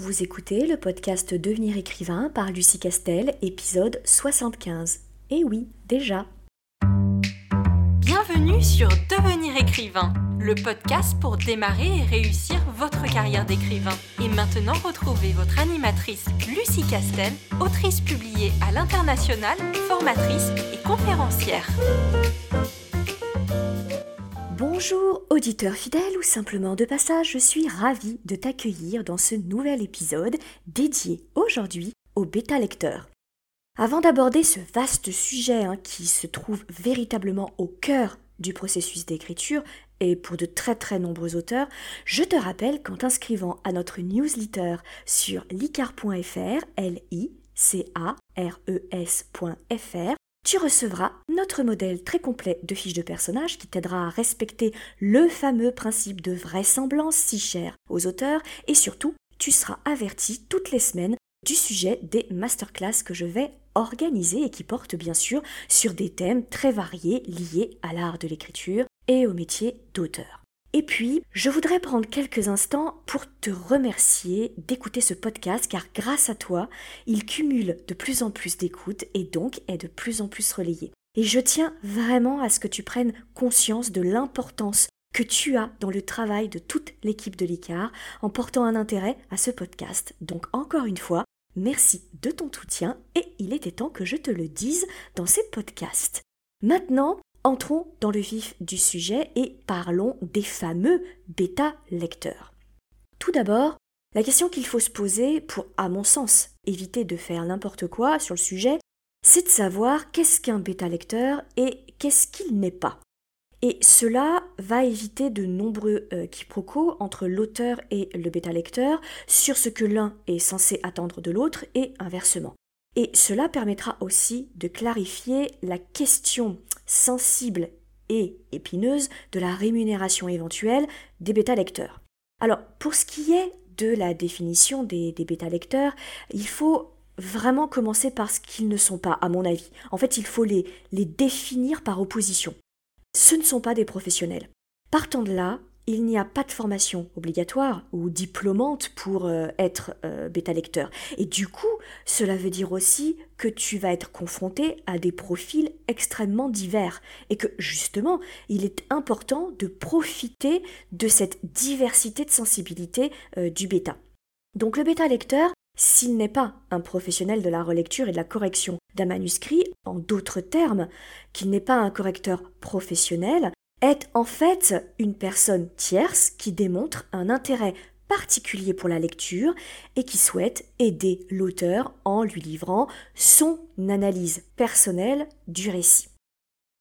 Vous écoutez le podcast Devenir écrivain par Lucie Castel, épisode 75. Et oui, déjà. Bienvenue sur Devenir écrivain, le podcast pour démarrer et réussir votre carrière d'écrivain. Et maintenant, retrouvez votre animatrice Lucie Castel, autrice publiée à l'international, formatrice et conférencière. Bonjour auditeur fidèle ou simplement de passage, je suis ravie de t'accueillir dans ce nouvel épisode dédié aujourd'hui au bêta lecteur. Avant d'aborder ce vaste sujet hein, qui se trouve véritablement au cœur du processus d'écriture et pour de très très nombreux auteurs, je te rappelle qu'en t'inscrivant à notre newsletter sur licar.fr, l e tu recevras notre modèle très complet de fiches de personnages qui t'aidera à respecter le fameux principe de vraisemblance si cher aux auteurs et surtout, tu seras averti toutes les semaines du sujet des masterclass que je vais organiser et qui portent bien sûr sur des thèmes très variés liés à l'art de l'écriture et au métier d'auteur. Et puis, je voudrais prendre quelques instants pour te remercier d'écouter ce podcast car grâce à toi, il cumule de plus en plus d'écoutes et donc est de plus en plus relayé. Et je tiens vraiment à ce que tu prennes conscience de l'importance que tu as dans le travail de toute l'équipe de l'ICAR en portant un intérêt à ce podcast. Donc encore une fois, merci de ton soutien et il était temps que je te le dise dans ces podcasts. Maintenant, Entrons dans le vif du sujet et parlons des fameux bêta-lecteurs. Tout d'abord, la question qu'il faut se poser pour, à mon sens, éviter de faire n'importe quoi sur le sujet, c'est de savoir qu'est-ce qu'un bêta-lecteur et qu'est-ce qu'il n'est pas. Et cela va éviter de nombreux euh, quiproquos entre l'auteur et le bêta-lecteur sur ce que l'un est censé attendre de l'autre et inversement. Et cela permettra aussi de clarifier la question sensible et épineuse de la rémunération éventuelle des bêta-lecteurs. Alors, pour ce qui est de la définition des, bêta-lecteurs, il faut vraiment commencer par ce qu'ils ne sont pas, à mon avis. En fait, il faut les, définir par opposition. Ce ne sont pas des professionnels. Partant de là, il n'y a pas de formation obligatoire ou diplômante pour euh, être euh, bêta-lecteur. Et du coup, cela veut dire aussi que tu vas être confronté à des profils extrêmement divers et que justement, il est important de profiter de cette diversité de sensibilité euh, du bêta. Donc le bêta-lecteur, s'il n'est pas un professionnel de la relecture et de la correction d'un manuscrit, en d'autres termes, qu'il n'est pas un correcteur professionnel, est en fait une personne tierce qui démontre un intérêt particulier pour la lecture et qui souhaite aider l'auteur en lui livrant son analyse personnelle du récit.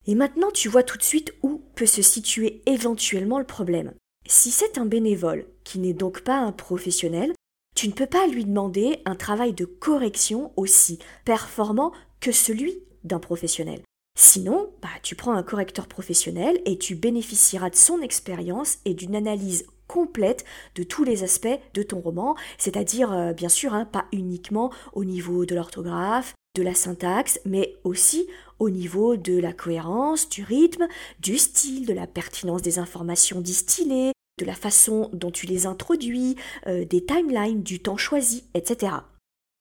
Et maintenant tu vois tout de suite où peut se situer éventuellement le problème. Si c'est un bénévole, qui n'est donc pas un professionnel, tu ne peux pas lui demander un travail de correction aussi performant que celui d'un professionnel. Sinon, bah, tu prends un correcteur professionnel et tu bénéficieras de son expérience et d'une analyse complète de tous les aspects de ton roman, c'est-à-dire euh, bien sûr hein, pas uniquement au niveau de l'orthographe, de la syntaxe, mais aussi au niveau de la cohérence, du rythme, du style, de la pertinence des informations distillées, de la façon dont tu les introduis, euh, des timelines, du temps choisi, etc.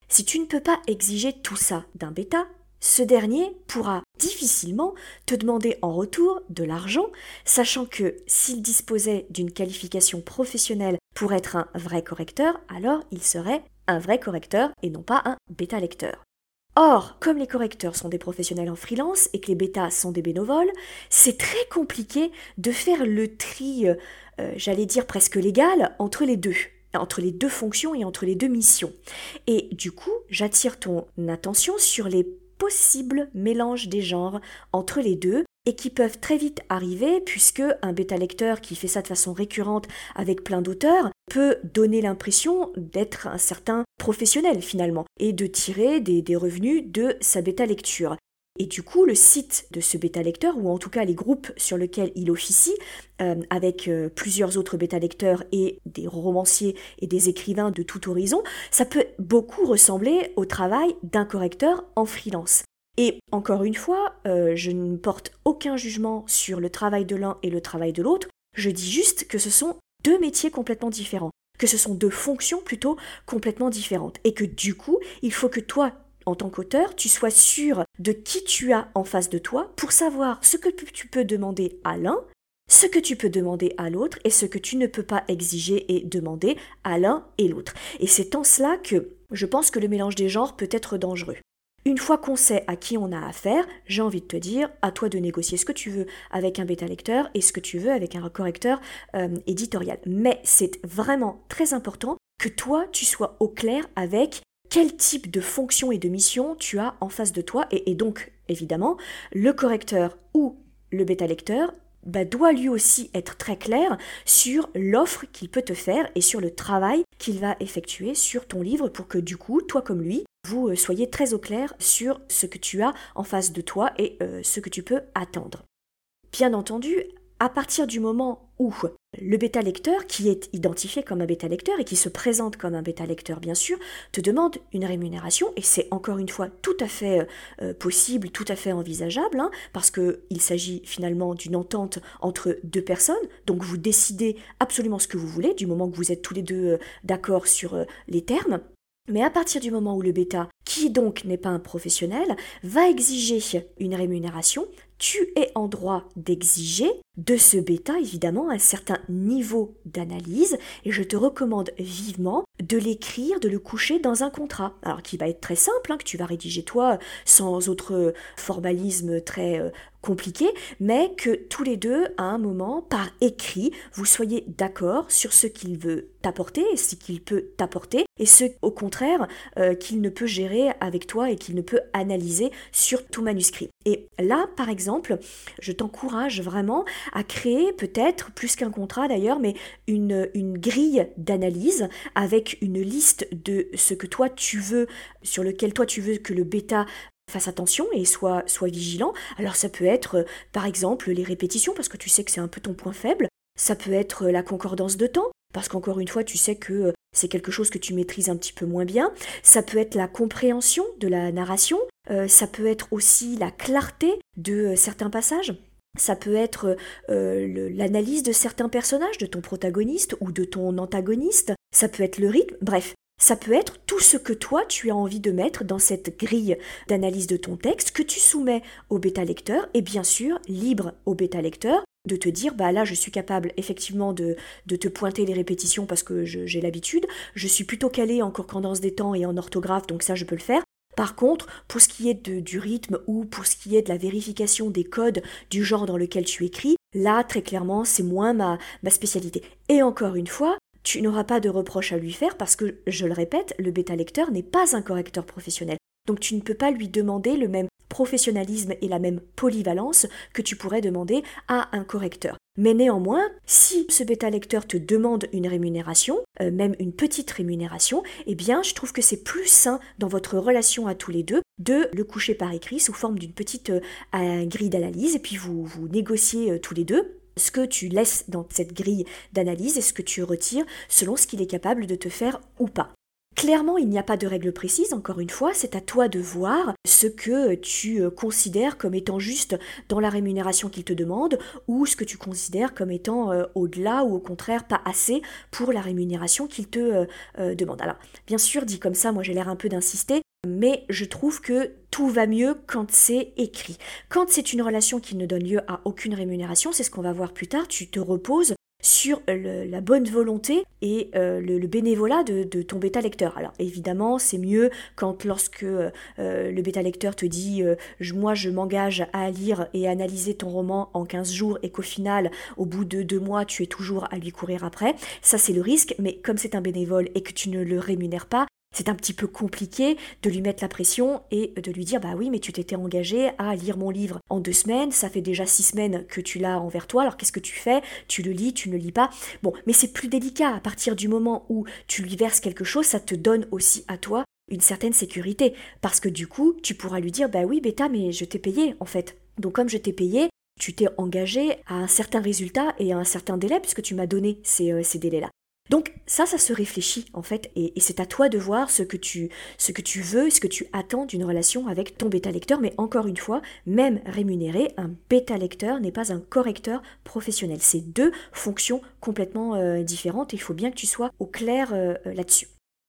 Si tu ne peux pas exiger tout ça d'un bêta, ce dernier pourra difficilement te demander en retour de l'argent, sachant que s'il disposait d'une qualification professionnelle pour être un vrai correcteur, alors il serait un vrai correcteur et non pas un bêta lecteur. Or, comme les correcteurs sont des professionnels en freelance et que les bêtas sont des bénévoles, c'est très compliqué de faire le tri, euh, j'allais dire presque légal, entre les deux entre les deux fonctions et entre les deux missions. Et du coup, j'attire ton attention sur les possible mélange des genres entre les deux et qui peuvent très vite arriver puisque un bêta lecteur qui fait ça de façon récurrente avec plein d'auteurs peut donner l'impression d'être un certain professionnel finalement et de tirer des, des revenus de sa bêta lecture. Et du coup, le site de ce bêta-lecteur, ou en tout cas les groupes sur lesquels il officie, euh, avec euh, plusieurs autres bêta-lecteurs et des romanciers et des écrivains de tout horizon, ça peut beaucoup ressembler au travail d'un correcteur en freelance. Et encore une fois, euh, je ne porte aucun jugement sur le travail de l'un et le travail de l'autre, je dis juste que ce sont deux métiers complètement différents. que ce sont deux fonctions plutôt complètement différentes. Et que du coup, il faut que toi, en tant qu'auteur, tu sois sûr de qui tu as en face de toi pour savoir ce que tu peux demander à l'un, ce que tu peux demander à l'autre et ce que tu ne peux pas exiger et demander à l'un et l'autre. Et c'est en cela que je pense que le mélange des genres peut être dangereux. Une fois qu'on sait à qui on a affaire, j'ai envie de te dire, à toi de négocier ce que tu veux avec un bêta lecteur et ce que tu veux avec un correcteur euh, éditorial. Mais c'est vraiment très important que toi, tu sois au clair avec quel type de fonction et de mission tu as en face de toi et, donc, évidemment, le correcteur ou le bêta lecteur bah, doit lui aussi être très clair sur l'offre qu'il peut te faire et sur le travail qu'il va effectuer sur ton livre pour que du coup, toi comme lui, vous euh, soyez très au clair sur ce que tu as en face de toi et euh, ce que tu peux attendre. Bien entendu, à partir du moment où le bêta lecteur, qui est identifié comme un bêta lecteur et qui se présente comme un bêta lecteur bien sûr, te demande une rémunération et c'est encore une fois tout à fait euh, possible, tout à fait envisageable, hein, parce qu'il s'agit finalement d'une entente entre deux personnes, donc vous décidez absolument ce que vous voulez du moment que vous êtes tous les deux d'accord sur les termes. Mais à partir du moment où le bêta, qui donc n'est pas un professionnel, va exiger une rémunération, tu es en droit d'exiger de ce bêta évidemment un certain niveau d'analyse et je te recommande vivement de l'écrire, de le coucher dans un contrat. Alors qui va être très simple, hein, que tu vas rédiger toi sans autre formalisme très euh, compliqué, mais que tous les deux, à un moment, par écrit, vous soyez d'accord sur ce qu'il veut t'apporter, ce qu'il peut t'apporter, et ce, au contraire, euh, qu'il ne peut gérer avec toi et qu'il ne peut analyser sur tout manuscrit. Et là, par exemple, je t'encourage vraiment à créer peut-être, plus qu'un contrat d'ailleurs, mais une, grille d'analyse avec une liste de ce que toi tu veux, sur lequel toi tu veux que le bêta fasse attention et soit, soit vigilant. Alors ça peut être euh, par exemple les répétitions parce que tu sais que c'est un peu ton point faible. Ça peut être euh, la concordance de temps parce qu'encore une fois tu sais que euh, c'est quelque chose que tu maîtrises un petit peu moins bien. Ça peut être la compréhension de la narration. ça peut être aussi la clarté de certains passages. Ça peut être l'analyse de certains personnages, de ton protagoniste ou de ton antagoniste. Ça peut être le rythme. Bref, ça peut être tout ce que toi tu as envie de mettre dans cette grille d'analyse de ton texte que tu soumets au bêta lecteur et bien sûr libre au bêta lecteur de te dire bah là je suis capable effectivement de, te pointer les répétitions parce que j'ai l'habitude, je suis plutôt calé en concordance des temps et en orthographe donc ça je peux le faire. Par contre, pour ce qui est du rythme ou pour ce qui est de la vérification des codes du genre dans lequel tu écris, là très clairement c'est moins ma, ma spécialité. Et encore une fois, tu n'auras pas de reproche à lui faire parce que, je le répète, le bêta-lecteur n'est pas un correcteur professionnel. Donc tu ne peux pas lui demander le même professionnalisme et la même polyvalence que tu pourrais demander à un correcteur. Mais néanmoins, si ce bêta-lecteur te demande une rémunération, euh, même une petite rémunération, eh bien je trouve que c'est plus sain dans votre relation à tous les deux de le coucher par écrit sous forme d'une petite euh, grille d'analyse et puis vous, vous négociez euh, tous les deux ce que tu laisses dans cette grille d'analyse et ce que tu retires selon ce qu'il est capable de te faire ou pas. Clairement, il n'y a pas de règle précise, encore une fois, c'est à toi de voir ce que tu euh, considères comme étant juste dans la rémunération qu'il te demande ou ce que tu considères comme étant euh, au-delà ou au contraire pas assez pour la rémunération qu'il te euh, demande. Alors, bien sûr, dit comme ça, moi j'ai l'air un peu d'insister, mais je trouve que tout va mieux quand c'est écrit. Quand c'est une relation qui ne donne lieu à aucune rémunération, c'est ce qu'on va voir plus tard, tu te reposes sur la bonne volonté et euh, le, bénévolat de, ton bêta lecteur. Alors évidemment, c'est mieux quand lorsque euh, le bêta lecteur te dit euh, moi je m'engage à lire et analyser ton roman en 15 jours et qu'au final, au bout de deux mois, tu es toujours à lui courir après. Ça c'est le risque, mais comme c'est un bénévole et que tu ne le rémunères pas, c'est un petit peu compliqué de lui mettre la pression et de lui dire bah oui mais tu t'étais engagé à lire mon livre en deux semaines, ça fait déjà six semaines que tu l'as envers toi, alors qu'est-ce que tu fais? Tu le lis, tu ne le lis pas? Bon, mais c'est plus délicat à partir du moment où tu lui verses quelque chose, ça te donne aussi à toi une certaine sécurité parce que du coup tu pourras lui dire bah oui bêta mais je t'ai payé en fait. Donc comme je t'ai payé, tu t'es engagé à un certain résultat et à un certain délai puisque tu m'as donné ces, euh, ces délais-là. Donc ça, ça se réfléchit en fait, et, c'est à toi de voir ce que tu, veux, ce que tu attends d'une relation avec ton bêta lecteur. Mais encore une fois, même rémunéré, un bêta lecteur n'est pas un correcteur professionnel. C'est deux fonctions complètement euh, différentes. Et il faut bien que tu sois au clair euh, euh, là-dessus.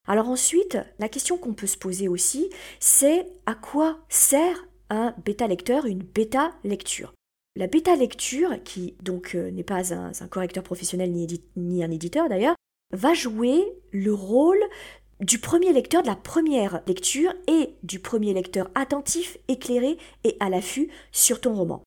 Alors ensuite, la question qu'on peut se poser aussi, c'est à quoi sert un bêta lecteur, une bêta lecture la bêta lecture, qui donc n'est pas un, correcteur professionnel ni un éditeur d'ailleurs, va jouer le rôle du premier lecteur de la première lecture et du premier lecteur attentif, éclairé et à l'affût sur ton roman.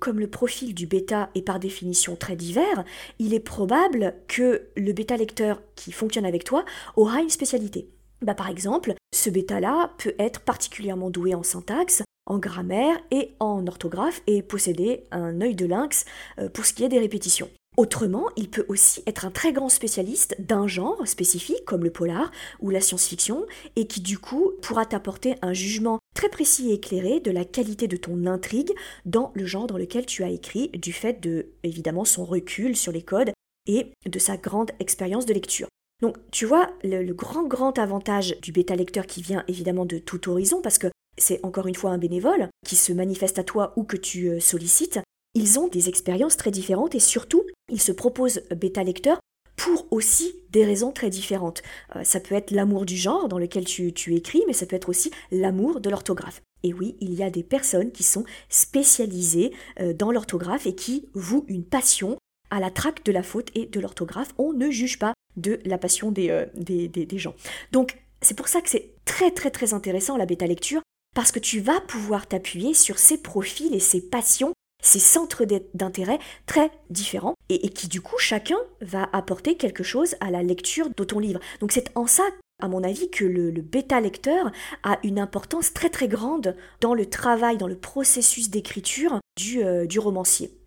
Comme le profil du bêta est par définition très divers, il est probable que le bêta lecteur qui fonctionne avec toi aura une spécialité. Bah, par exemple, ce bêta-là peut être particulièrement doué en syntaxe, en grammaire et en orthographe et posséder un œil de lynx euh, pour ce qui est des répétitions. Autrement, il peut aussi être un très grand spécialiste d'un genre spécifique comme le polar ou la science-fiction et qui du coup pourra t'apporter un jugement très précis et éclairé de la qualité de ton intrigue dans le genre dans lequel tu as écrit du fait de évidemment son recul sur les codes et de sa grande expérience de lecture. Donc tu vois le, grand grand avantage du bêta lecteur qui vient évidemment de tout horizon parce que c'est encore une fois un bénévole qui se manifeste à toi ou que tu euh, sollicites, ils ont des expériences très différentes et surtout, ils se proposent bêta lecteur pour aussi des raisons très différentes. Euh, ça peut être l'amour du genre dans lequel tu, écris, mais ça peut être aussi l'amour de l'orthographe. Et oui, il y a des personnes qui sont spécialisées euh, dans l'orthographe et qui vouent une passion à la traque de la faute et de l'orthographe. On ne juge pas de la passion des, euh, des, des gens. Donc, c'est pour ça que c'est très très très intéressant la bêta lecture, parce que tu vas pouvoir t'appuyer sur ces profils et ces passions ces centres d'intérêt très différents et, qui du coup chacun va apporter quelque chose à la lecture de ton livre. Donc c'est en ça à mon avis, que le, bêta lecteur a une importance très très grande dans le travail, dans le processus d'écriture du, euh, romancier.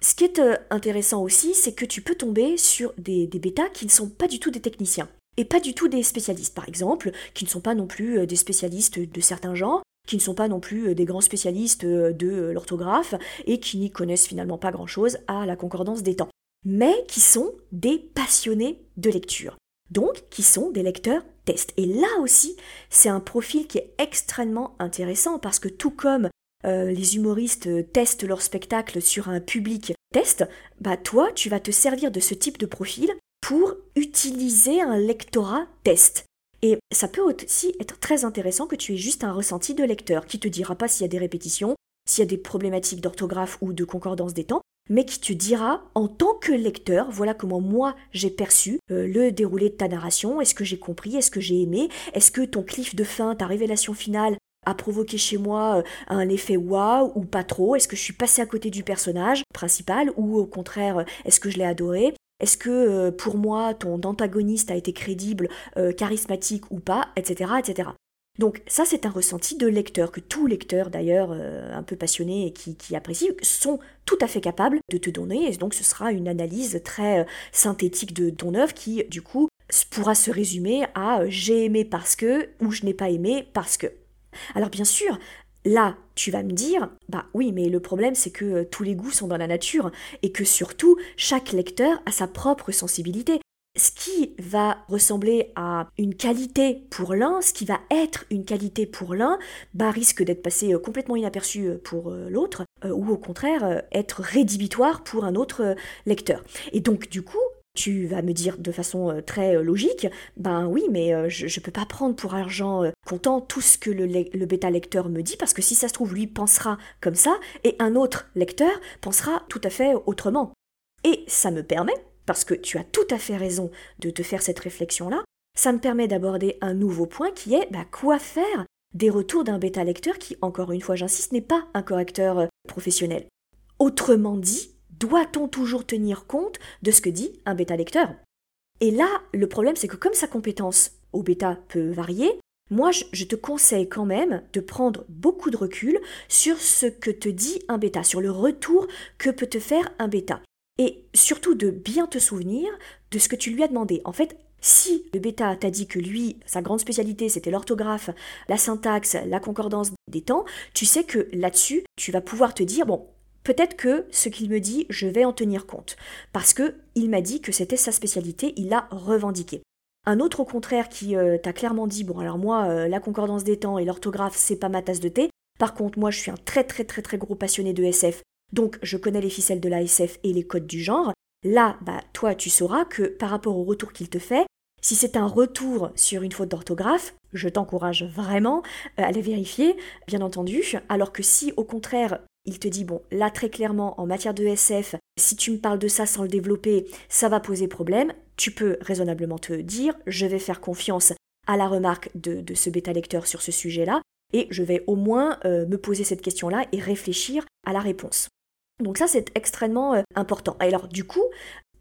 Ce qui est euh, intéressant aussi, c'est que tu peux tomber sur des, des bêtas qui ne sont pas du tout des techniciens et pas du tout des spécialistes, par exemple, qui ne sont pas non plus euh, des spécialistes de certains genres, qui ne sont pas non plus euh, des grands spécialistes euh, de euh, l'orthographe et qui n'y connaissent finalement pas grand-chose à la concordance des temps, mais qui sont des passionnés de lecture, donc qui sont des lecteurs test. Et là aussi, c'est un profil qui est extrêmement intéressant parce que tout comme les humoristes testent leur spectacle sur un public test, bah toi, tu vas te servir de ce type de profil pour utiliser un lectorat test. Et ça peut aussi être très intéressant que tu aies juste un ressenti de lecteur qui te dira pas s'il y a des répétitions, s'il y a des problématiques d'orthographe ou de concordance des temps, mais qui te dira en tant que lecteur, voilà comment moi j'ai perçu euh, le déroulé de ta narration, est-ce que j'ai compris, est-ce que j'ai aimé, est-ce que ton cliff de fin, ta révélation finale a provoqué chez moi euh, un effet waouh ou pas trop, est-ce que je suis passé à côté du personnage principal ou au contraire euh, est-ce que je l'ai adoré, est-ce que euh, pour moi ton antagoniste a été crédible, euh, charismatique ou pas, etc., etc. Donc ça c'est un ressenti de lecteur que tous lecteurs d'ailleurs euh, un peu passionnés et qui, qui, apprécient sont tout à fait capables de te donner et donc ce sera une analyse très synthétique de ton œuvre qui du coup pourra se résumer à j'ai aimé parce que ou je n'ai pas aimé parce que. Alors bien sûr, Là, tu vas me dire, bah oui, mais le problème c'est que euh, tous les goûts sont dans la nature et que surtout chaque lecteur a sa propre sensibilité. Ce qui va ressembler à une qualité pour l'un, ce qui va être une qualité pour l'un, bah risque d'être passé euh, complètement inaperçu euh, pour l'autre, ou au contraire être rédhibitoire pour un autre lecteur. Et donc du coup, tu vas me dire de façon euh, très euh, logique, ben oui, mais euh, je ne peux pas prendre pour argent comptant tout ce que le, le bêta lecteur me dit, parce que si ça se trouve, lui pensera comme ça, et un autre lecteur pensera tout à fait autrement. Et ça me permet, parce que tu as tout à fait raison de te faire cette réflexion-là, ça me permet d'aborder un nouveau point qui est bah, quoi faire des retours d'un bêta lecteur qui, encore une fois j'insiste, n'est pas un correcteur professionnel. Autrement dit, doit-on toujours tenir compte de ce que dit un bêta lecteur Et là, le problème, c'est que comme sa compétence au bêta peut varier, moi, je te conseille quand même de prendre beaucoup de recul sur ce que te dit un bêta, sur le retour que peut te faire un bêta. Et surtout de bien te souvenir de ce que tu lui as demandé. En fait, si le bêta t'a dit que lui, sa grande spécialité, c'était l'orthographe, la syntaxe, la concordance des temps, tu sais que là-dessus, tu vas pouvoir te dire, bon, peut-être que ce qu'il me dit, je vais en tenir compte. Parce que il m'a dit que c'était sa spécialité, il l'a revendiqué. Un autre au contraire qui euh, t'a clairement dit bon alors moi euh, la concordance des temps et l'orthographe c'est pas ma tasse de thé. Par contre moi je suis un très très très très gros passionné de SF donc je connais les ficelles de la SF et les codes du genre. Là bah toi tu sauras que par rapport au retour qu'il te fait si c'est un retour sur une faute d'orthographe, je t'encourage vraiment euh, à les vérifier, bien entendu, alors que si au contraire il te dit, bon, là très clairement, en matière de SF, si tu me parles de ça sans le développer, ça va poser problème, tu peux raisonnablement te dire, je vais faire confiance à la remarque de, ce bêta lecteur sur ce sujet-là, et je vais au moins euh, me poser cette question-là et réfléchir à la réponse. Donc ça, c'est extrêmement euh, important. Alors du coup,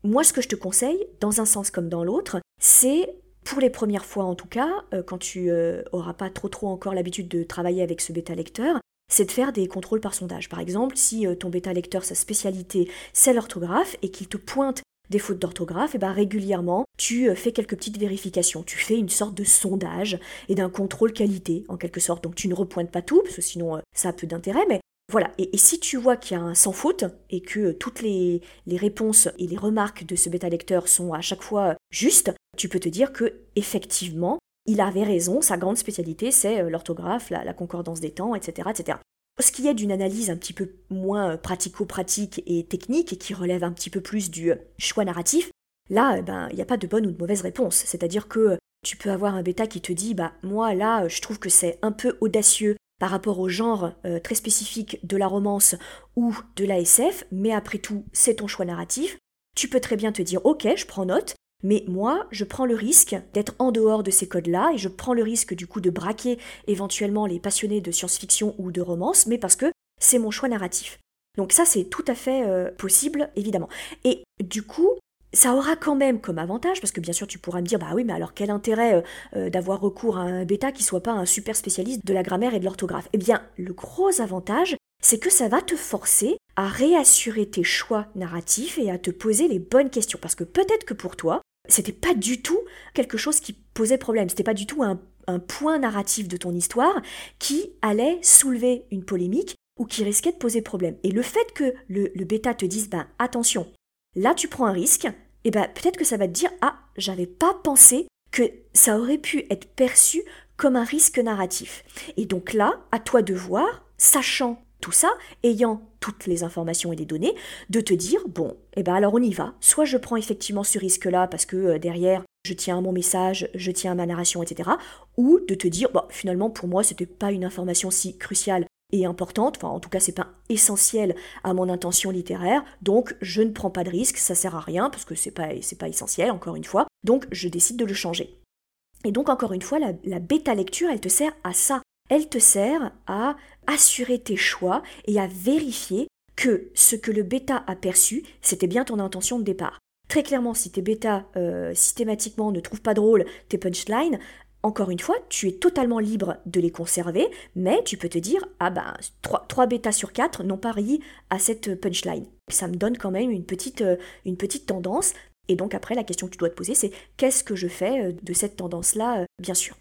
moi, ce que je te conseille, dans un sens comme dans l'autre, c'est pour les premières fois en tout cas, euh, quand tu auras pas trop trop encore l'habitude de travailler avec ce bêta lecteur, c'est de faire des contrôles par sondage. Par exemple, si euh, ton bêta lecteur, sa spécialité, c'est l'orthographe et qu'il te pointe des fautes d'orthographe, et eh ben régulièrement, tu euh, fais quelques petites vérifications. Tu fais une sorte de sondage et d'un contrôle qualité, en quelque sorte. Donc tu ne repointes pas tout, parce que sinon euh, ça a peu d'intérêt, mais voilà. Et, si tu vois qu'il y a un sans faute et que toutes les, les, réponses et les remarques de ce bêta lecteur sont à chaque fois justes, tu peux te dire que effectivement, il avait raison, sa grande spécialité, c'est euh, l'orthographe, la, concordance des temps, etc., etc. Ce qui est d'une analyse un petit peu moins euh, pratico-pratique et technique et qui relève un petit peu plus du euh, choix narratif, là, eh ben, il n'y a pas de bonne ou de mauvaise réponse. C'est-à-dire que tu peux avoir un bêta qui te dit, bah, moi, là, je trouve que c'est un peu audacieux par rapport au genre très spécifique de la romance ou de la SF, mais après tout, c'est ton choix narratif. Tu peux très bien te dire, ok, je prends note, mais moi, je prends le risque d'être en dehors de ces codes-là et je prends le risque du coup de braquer éventuellement les passionnés de science-fiction ou de romance, mais parce que c'est mon choix narratif. Donc ça, c'est tout à fait euh, possible, évidemment. Et du coup, ça aura quand même comme avantage, parce que bien sûr tu pourras me dire, bah oui, mais alors quel intérêt euh, euh, d'avoir recours à un bêta qui soit pas un super spécialiste de la grammaire et de l'orthographe? Eh bien, le gros avantage, c'est que ça va te forcer à réassurer tes choix narratifs et à te poser les bonnes questions. Parce que peut-être que pour toi, c'était pas du tout quelque chose qui posait problème, c'était pas du tout un, point narratif de ton histoire qui allait soulever une polémique ou qui risquait de poser problème. Et le fait que le, bêta te dise, ben attention, là tu prends un risque, et eh ben peut-être que ça va te dire, ah, j'avais pas pensé que ça aurait pu être perçu comme un risque narratif. Et donc là, à toi de voir, sachant tout ça, ayant toutes les informations et les données, de te dire, bon, eh ben alors on y va. Soit je prends effectivement ce risque-là parce que euh, derrière, je tiens à mon message, je tiens à ma narration, etc. Ou de te dire, bon, finalement, pour moi, c'était pas une information si cruciale et importante, enfin en tout cas c'est pas essentiel à mon intention littéraire, donc je ne prends pas de risque, ça sert à rien parce que c'est pas pas essentiel encore une fois, donc je décide de le changer. Et donc encore une fois la, la bêta lecture elle te sert à ça, elle te sert à assurer tes choix et à vérifier que ce que le bêta a perçu, c'était bien ton intention de départ. Très clairement, si tes bêta euh, systématiquement ne trouvent pas drôle tes punchlines, encore une fois, tu es totalement libre de les conserver, mais tu peux te dire, ah ben, 3, 3 bêtas sur 4 n'ont pas ri à cette punchline. Ça me donne quand même une petite, euh, une petite tendance, et donc après, la question que tu dois te poser, c'est qu'est-ce que je fais euh, de cette tendance-là, bien sûr.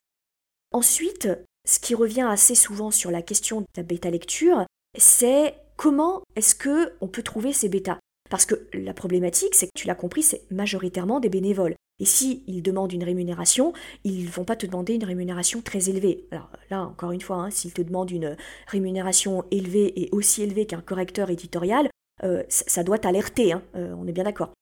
Ensuite, ce qui revient assez souvent sur la question de la bêta lecture, c'est comment est-ce que on peut trouver ces bêtas? Parce que la problématique, c'est que tu l'as compris, c'est majoritairement des bénévoles. Et si ils demandent une rémunération, ils ne vont pas te demander une rémunération très élevée. Alors là, encore une fois, hein, s'ils te demandent une rémunération élevée et aussi élevée qu'un correcteur éditorial, euh, ça doit t'alerter, hein, euh, on est bien d'accord.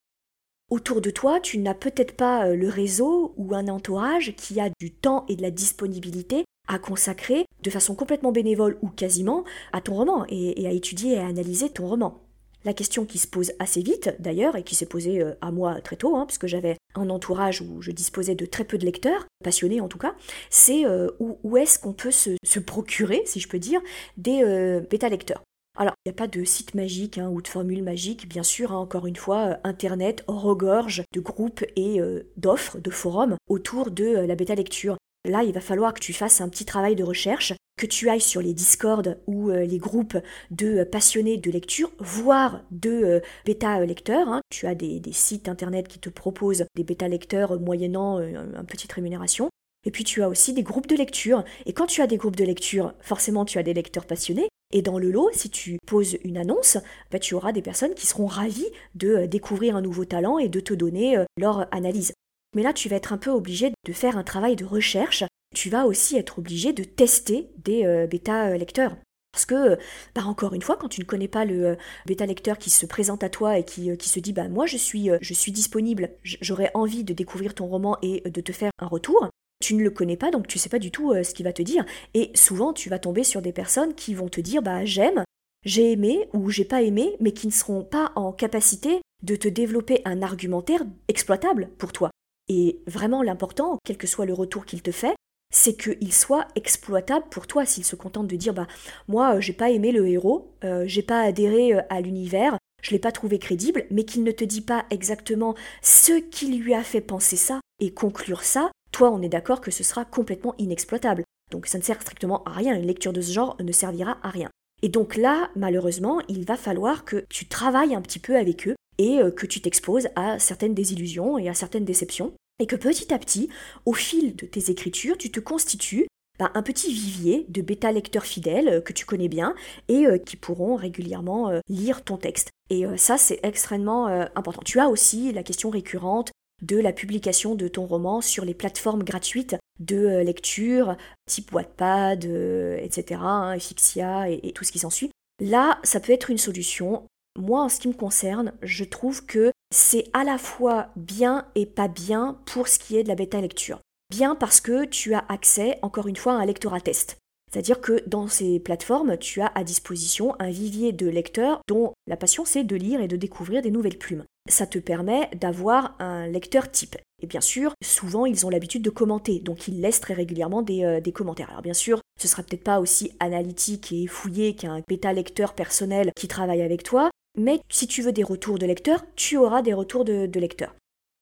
Autour de toi, tu n'as peut-être pas euh, le réseau ou un entourage qui a du temps et de la disponibilité à consacrer de façon complètement bénévole ou quasiment à ton roman et, à étudier et à analyser ton roman. La question qui se pose assez vite, d'ailleurs, et qui s'est posée euh, à moi très tôt, hein, puisque j'avais un entourage où je disposais de très peu de lecteurs, passionnés en tout cas, c'est euh, où, est-ce qu'on peut se, procurer, si je peux dire, des euh, bêta-lecteurs. Alors, il n'y a pas de site magique hein, ou de formule magique, bien sûr, hein, encore une fois, Internet regorge de groupes et d'offres, de forums autour de la bêta-lecture. Là, il va falloir que tu fasses un petit travail de recherche, que tu ailles sur les Discord ou euh, les groupes de euh, passionnés de lecture, voire de euh, bêta lecteurs. Hein. Tu as des, sites internet qui te proposent des bêta lecteurs moyennant une petite rémunération. Et puis tu as aussi des groupes de lecture. Et quand tu as des groupes de lecture, forcément tu as des lecteurs passionnés. Et dans le lot, si tu poses une annonce, bah, tu auras des personnes qui seront ravies de découvrir un nouveau talent et de te donner leur analyse. Mais là, tu vas être un peu obligé de faire un travail de recherche. Tu vas aussi être obligé de tester des euh, bêta-lecteurs. Parce que, bah encore une fois, quand tu ne connais pas le bêta-lecteur qui se présente à toi et qui, se dit bah moi je suis, je suis disponible, j'aurais envie de découvrir ton roman et de te faire un retour, tu ne le connais pas, donc tu sais pas du tout euh, ce qu'il va te dire. Et souvent, tu vas tomber sur des personnes qui vont te dire bah j'aime, j'ai aimé ou j'ai pas aimé, mais qui ne seront pas en capacité de te développer un argumentaire exploitable pour toi. Et vraiment l'important, quel que soit le retour qu'il te fait, c'est qu'il soit exploitable pour toi. S'il se contente de dire bah moi euh, j'ai pas aimé le héros, euh, j'ai pas adhéré à l'univers, je l'ai pas trouvé crédible, mais qu'il ne te dit pas exactement ce qui lui a fait penser ça et conclure ça, toi, on est d'accord que ce sera complètement inexploitable. Donc ça ne sert strictement à rien, une lecture de ce genre ne servira à rien. Et donc là, malheureusement, il va falloir que tu travailles un petit peu avec eux et euh, que tu t'exposes à certaines désillusions et à certaines déceptions, et que petit à petit, au fil de tes écritures, tu te constitues bah, un petit vivier de bêta-lecteurs fidèles euh, que tu connais bien et euh, qui pourront régulièrement lire ton texte. Et ça, c'est extrêmement important. Tu as aussi la question récurrente de la publication de ton roman sur les plateformes gratuites de lecture, type Wattpad, etc., hein, et, tout ce qui s'ensuit. Là, ça peut être une solution. Moi, en ce qui me concerne, je trouve que c'est à la fois bien et pas bien pour ce qui est de la bêta lecture. Bien parce que tu as accès, encore une fois, à un lectorat test. C'est-à-dire que dans ces plateformes, tu as à disposition un vivier de lecteurs dont la passion c'est de lire et de découvrir des nouvelles plumes ça te permet d'avoir un lecteur type. Et bien sûr, souvent ils ont l'habitude de commenter, donc ils laissent très régulièrement des, euh, commentaires. Alors bien sûr, ce sera peut-être pas aussi analytique et fouillé qu'un bêta lecteur personnel qui travaille avec toi, mais si tu veux des retours de lecteurs, tu auras des retours de, lecteurs.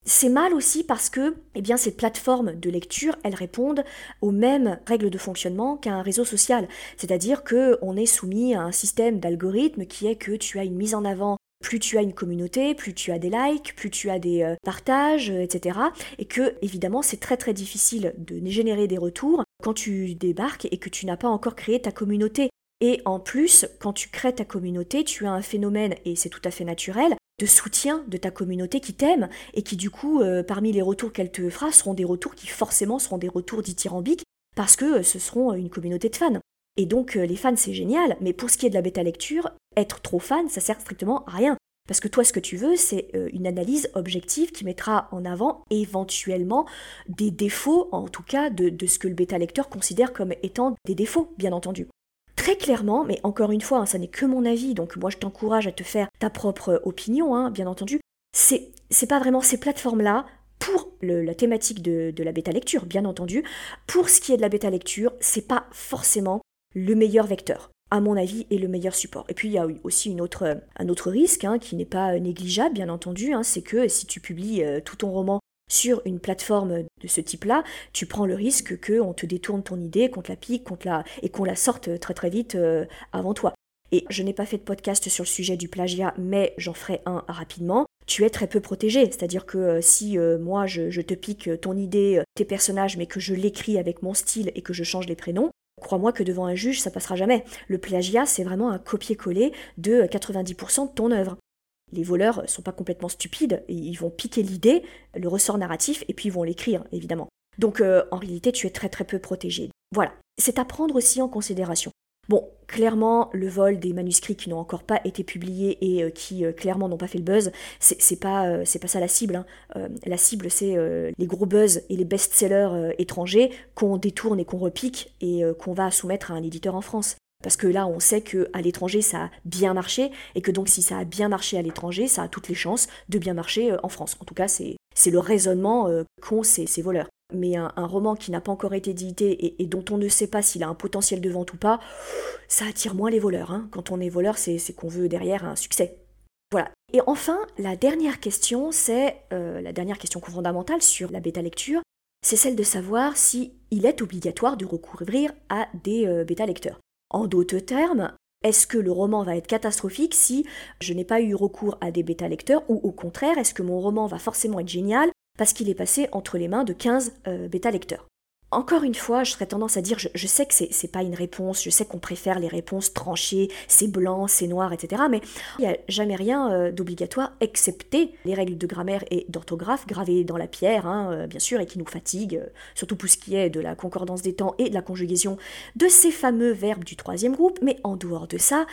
C'est mal aussi parce que eh bien, ces plateformes de lecture, elles répondent aux mêmes règles de fonctionnement qu'un réseau social. C'est-à-dire qu'on est soumis à un système d'algorithme qui est que tu as une mise en avant plus tu as une communauté, plus tu as des likes, plus tu as des euh, partages, euh, etc. Et que, évidemment, c'est très très difficile de générer des retours quand tu débarques et que tu n'as pas encore créé ta communauté. Et en plus, quand tu crées ta communauté, tu as un phénomène, et c'est tout à fait naturel, de soutien de ta communauté qui t'aime et qui du coup, euh, parmi les retours qu'elle te fera, seront des retours qui forcément seront des retours dithyrambiques parce que ce seront une communauté de fans. Et donc les fans c'est génial, mais pour ce qui est de la bêta lecture, être trop fan, ça sert strictement à rien. Parce que toi, ce que tu veux, c'est euh, une analyse objective qui mettra en avant éventuellement des défauts, en tout cas de, ce que le bêta-lecteur considère comme étant des défauts, bien entendu. Très clairement, mais encore une fois, hein, ça n'est que mon avis, donc moi je t'encourage à te faire ta propre opinion, hein, bien entendu. C'est, c'est pas vraiment ces plateformes-là pour la thématique de, de la bêta-lecture, bien entendu. Pour ce qui est de la bêta-lecture, c'est pas forcément le meilleur vecteur à mon avis, est le meilleur support. Et puis il y a aussi autre, un autre risque hein, qui n'est pas négligeable, bien entendu, c'est que si tu publies euh, tout ton roman sur une plateforme de ce type-là, tu prends le risque qu'on te détourne ton idée, qu'on te la pique, qu'on la... et qu'on la sorte très très vite euh, avant toi. Et je n'ai pas fait de podcast sur le sujet du plagiat, mais j'en ferai un rapidement. Tu es très peu protégé, c'est-à-dire que euh, si moi je, je, te pique ton idée, tes personnages, mais que je l'écris avec mon style et que je change les prénoms, Crois-moi que devant un juge, ça passera jamais. Le plagiat, c'est vraiment un copier-coller de 90% de ton œuvre. Les voleurs sont pas complètement stupides, ils vont piquer l'idée, le ressort narratif, et puis ils vont l'écrire, évidemment. Donc euh, en réalité, tu es très très peu protégé. Voilà. C'est à prendre aussi en considération. Bon, clairement, le vol des manuscrits qui n'ont encore pas été publiés et euh, qui euh, clairement n'ont pas fait le buzz, c'est pas, euh, pas ça la cible. Hein. la cible, c'est les gros buzz et les best-sellers étrangers qu'on détourne et qu'on repique et qu'on va soumettre à un éditeur en France. Parce que là, on sait qu'à l'étranger, ça a bien marché, et que donc si ça a bien marché à l'étranger, ça a toutes les chances de bien marcher en France. En tout cas, c'est le raisonnement qu'ont ces voleurs mais un, roman qui n'a pas encore été édité et, dont on ne sait pas s'il a un potentiel de vente ou pas, ça attire moins les voleurs. Hein. Quand on est voleur, c'est qu'on veut derrière un succès. Voilà. Et enfin, la dernière question, c'est euh, la dernière question fondamentale sur la bêta lecture, c'est celle de savoir si il est obligatoire de recourir à des euh, bêta lecteurs. En d'autres termes, est-ce que le roman va être catastrophique si je n'ai pas eu recours à des bêta lecteurs ou au contraire, est-ce que mon roman va forcément être génial parce qu'il est passé entre les mains de 15 euh, bêta-lecteurs? Encore une fois, je serais tendance à dire, je, sais que c'est, n'est pas une réponse, je sais qu'on préfère les réponses tranchées, c'est blanc, c'est noir, etc. Mais il n'y a jamais rien euh, d'obligatoire, excepté les règles de grammaire et d'orthographe gravées dans la pierre, hein, euh, bien sûr, et qui nous fatiguent, euh, surtout pour ce qui est de la concordance des temps et de la conjugaison de ces fameux verbes du troisième groupe. Mais en dehors de ça,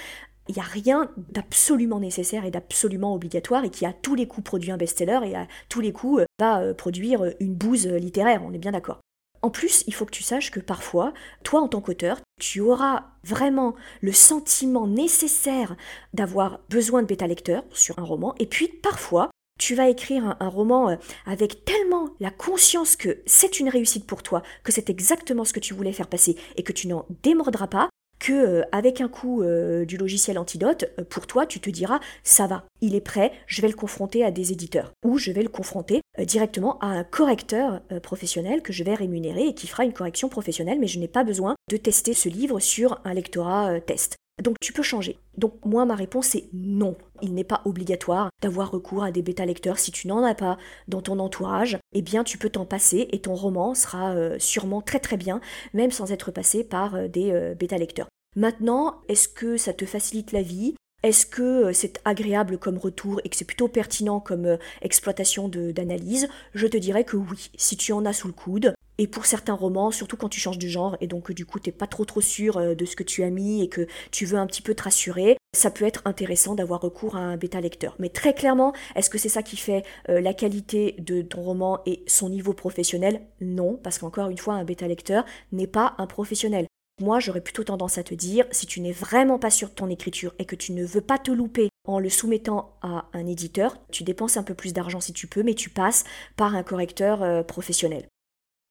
il n'y a rien d'absolument nécessaire et d'absolument obligatoire et qui à tous les coups produit un best-seller et à tous les coups va produire une bouse littéraire, on est bien d'accord. En plus, il faut que tu saches que parfois, toi en tant qu'auteur, tu auras vraiment le sentiment nécessaire d'avoir besoin de bêta-lecteur sur un roman, et puis parfois, tu vas écrire un, roman euh, avec tellement la conscience que c'est une réussite pour toi, que c'est exactement ce que tu voulais faire passer, et que tu n'en démordras pas, que euh, avec un coup euh, du logiciel Antidote, euh, pour toi, tu te diras ça va, il est prêt, je vais le confronter à des éditeurs ou je vais le confronter directement à un correcteur professionnel que je vais rémunérer et qui fera une correction professionnelle, mais je n'ai pas besoin de tester ce livre sur un lectorat test. Donc tu peux changer. Donc moi ma réponse est non. Il n'est pas obligatoire d'avoir recours à des bêta lecteurs si tu n'en as pas dans ton entourage. Eh bien tu peux t'en passer et ton roman sera euh, sûrement très très bien même sans être passé par euh, des euh, bêta lecteurs. Maintenant, est-ce que ça te facilite la vie? Est-ce que c'est agréable comme retour et que c'est plutôt pertinent comme exploitation d'analyse? Je te dirais que oui, si tu en as sous le coude, et pour certains romans, surtout quand tu changes de genre et donc du coup t'es pas trop trop sûr euh, de ce que tu as mis et que tu veux un petit peu te rassurer, ça peut être intéressant d'avoir recours à un bêta lecteur. Mais très clairement, est-ce que c'est ça qui fait euh, la qualité de ton roman et son niveau professionnel? Non, parce qu'encore une fois, un bêta lecteur n'est pas un professionnel. Moi, j'aurais plutôt tendance à te dire, si tu n'es vraiment pas sûr de ton écriture et que tu ne veux pas te louper en le soumettant à un éditeur, tu dépenses un peu plus d'argent si tu peux, mais tu passes par un correcteur euh, professionnel.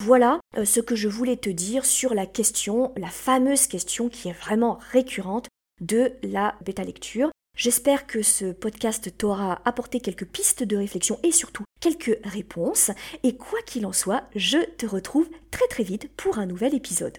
Voilà euh, ce que je voulais te dire sur la question, la fameuse question qui est vraiment récurrente de la bêta lecture. J'espère que ce podcast t'aura apporté quelques pistes de réflexion et surtout quelques réponses. Et quoi qu'il en soit, je te retrouve très très vite pour un nouvel épisode.